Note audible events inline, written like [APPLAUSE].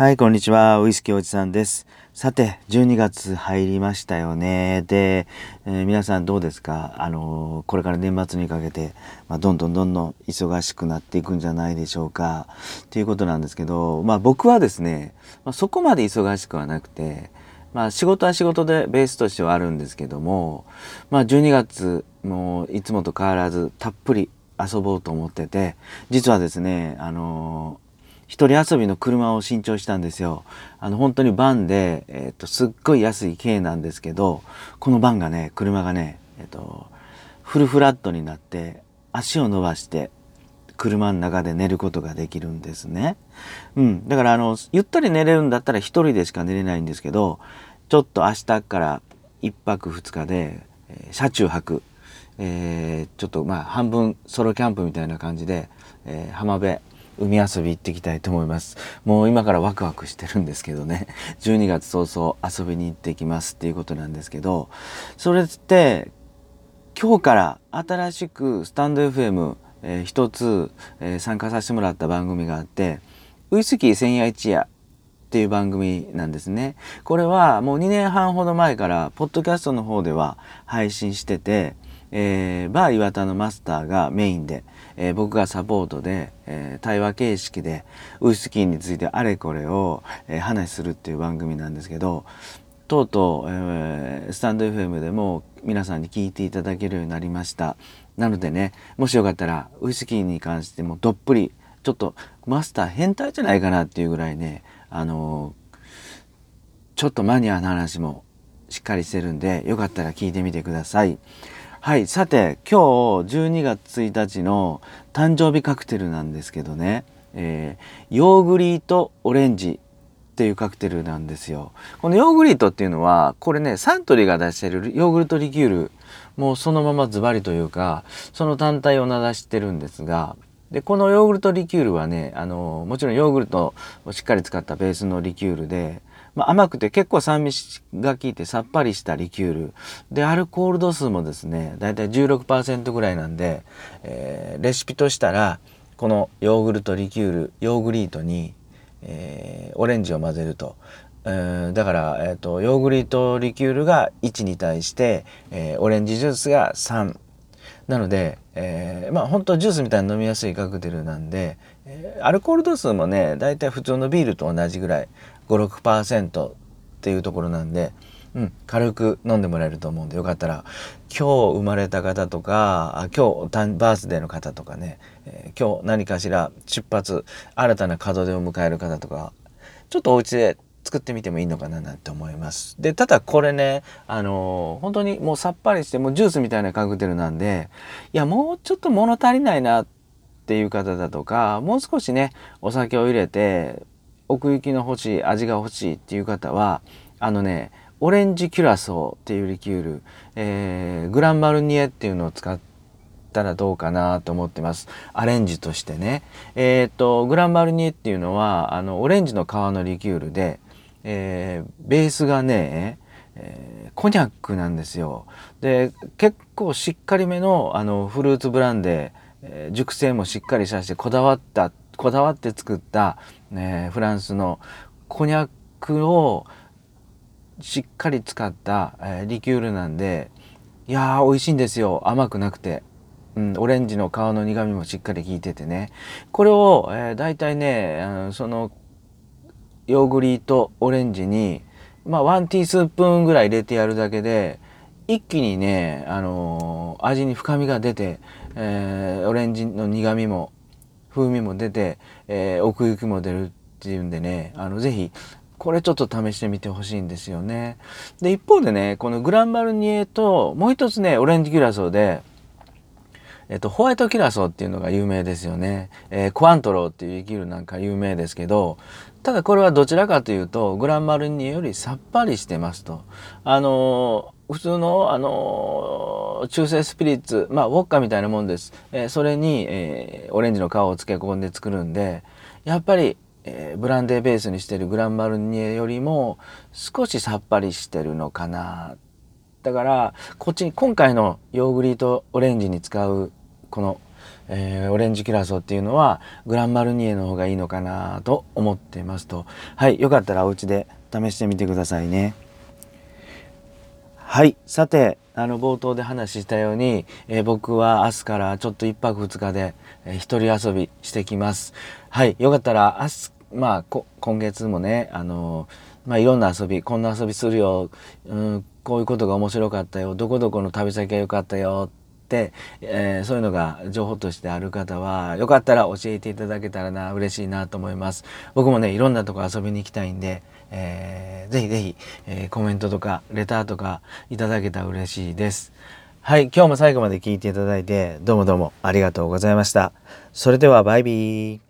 はい、こんにちは。ウイスキーおじさんです。さて、12月入りましたよね。で、えー皆さんどうですか？あのーこれから年末にかけて、まあ、どんどんどんどん忙しくなっていくんじゃないでしょうか。っていうことなんですけど、まあ僕はですね、まあ、そこまで忙しくはなくて、まあ仕事は仕事でベースとしてはあるんですけども、まあ12月もいつもと変わらずたっぷり遊ぼうと思ってて、実はですね、あのー一人遊びの車を新調したんですよ。あの本当にバンで、えっとすっごい安い軽なんですけどこのバンがね車がね、えっとフルフラットになって足を伸ばして車の中で寝ることができるんですね。うん、だからあのゆったり寝れるんだったら一人でしか寝れないんですけどちょっと明日から一泊二日で、えー車中泊、えーちょっとまあ半分ソロキャンプみたいな感じで、えー浜辺海遊び行ってきたいと思いますもう今からワクワクしてるんですけどね [LAUGHS] 12月早々遊びに行ってきますっていうことなんですけどそれって今日から新しくスタンド FM、えー一つ、えー参加させてもらった番組があってウイスキー千夜一夜っていう番組なんですね。これはもう2年半ほど前からポッドキャストの方では配信してて、えーバー岩田のマスターがメインで、えー僕がサポートで、えー対話形式でウイスキーについてあれこれを、えー話するっていう番組なんですけどとうとう、えースタンド FM でも皆さんに聞いていただけるようになりました。なのでね、もしよかったらウイスキーに関してもどっぷり、ちょっとマスター変態じゃないかなっていうぐらいね、あのーちょっとマニアな話もしっかりしてるんで、よかったら聞いてみてください。はい、さて今日12月1日の誕生日カクテルなんですけどね、えーヨーグリートオレンジっていうカクテルなんですよ。このヨーグリートっていうのはこれねサントリーが出してるヨーグルトリキュールもうそのままズバリというかその単体を名指してるんですがでこのヨーグルトリキュールはねあのもちろんヨーグルトをしっかり使ったベースのリキュールで、まあ、甘くて結構酸味が効いてさっぱりしたリキュールでアルコール度数もですねだいたい16%ぐらいなんで、えーレシピとしたらこのヨーグルトリキュールヨーグリートに、えーオレンジを混ぜると。えーだから、えー、とヨーグリートリキュールが1に対して、えーオレンジジュースが3なので、えーまあ本当ジュースみたいに飲みやすいカクテルなんで、えーアルコール度数もねだいたい普通のビールと同じぐらい56%っていうところなんで、うん、軽く飲んでもらえると思うんでよかったら今日生まれた方とか今日バースデーの方とかね、えー今日何かしら出発新たな門出を迎える方とかちょっとお家で作ってみてもいいのかななんて思います。で、ただこれね、あのー本当にもうさっぱりして、もうジュースみたいなカクテルなんで、いや、もうちょっと物足りないなっていう方だとか、もう少しね、お酒を入れて、奥行きの欲しい、味が欲しいっていう方は、あのね、オレンジキュラソーっていうリキュール、えーグランマルニエっていうのを使ったらどうかなと思ってますアレンジとしてねえっ、とグランマルニエっていうのはあのオレンジの皮のリキュールで、えーベースがね、えーコニャックなんですよ。で結構しっかりめのあのフルーツブランデー、えー熟成もしっかりさせてこだわったこだわって作った、えーフランスのコニャックをしっかり使った、えーリキュールなんでいやー美味しいんですよ。甘くなくて、うん、オレンジの皮の苦みもしっかり効いててね。これを、えー、大体ねあのそのヨーグリートオレンジにまあ1ティースプーンぐらい入れてやるだけで一気にね、あのー味に深みが出て、えーオレンジの苦みも風味も出て、えー奥行きも出るっていうんでねあのぜひこれちょっと試してみてほしいんですよね。で一方でねこのグランバルニエともう一つねオレンジキュラソーでえっと、ホワイトキラソっていうのが有名ですよね。えークワントローっていうリキュールなんか有名ですけど、ただこれはどちらかというと、グランマルニエよりさっぱりしてますと。あのー普通の、あのー中性スピリッツ、まあ、ウォッカみたいなもんです。えそれに、えオレンジの皮を漬け込んで作るんで、やっぱり、えブランデーベースにしてるグランマルニエよりも少しさっぱりしてるのかな。だから、こっちに今回のヨーグリートオレンジに使うこの、えー、オレンジキュラソーっていうのはグランマルニエの方がいいのかなと思ってますと。はいよかったらお家で試してみてくださいね。はいさてあの冒頭で話したように、えー、僕は明日からちょっと1泊2日で、えー、一人遊びしてきます。はいよかったら明日まあ今月もねあのまあいろんな遊びこんな遊びするよ、うん、こういうことが面白かったよ。どこどこの旅先が良かったよ。っ、えー、そういうのが情報としてある方はよかったら教えていただけたらな嬉しいなと思います。僕もねいろんなとこ遊びに行きたいんで、えー、ぜひぜひ、えー、コメントとかレターとかいただけたら嬉しいです。はい今日も最後まで聞いていただいてどうもどうもありがとうございました。それではバイビー。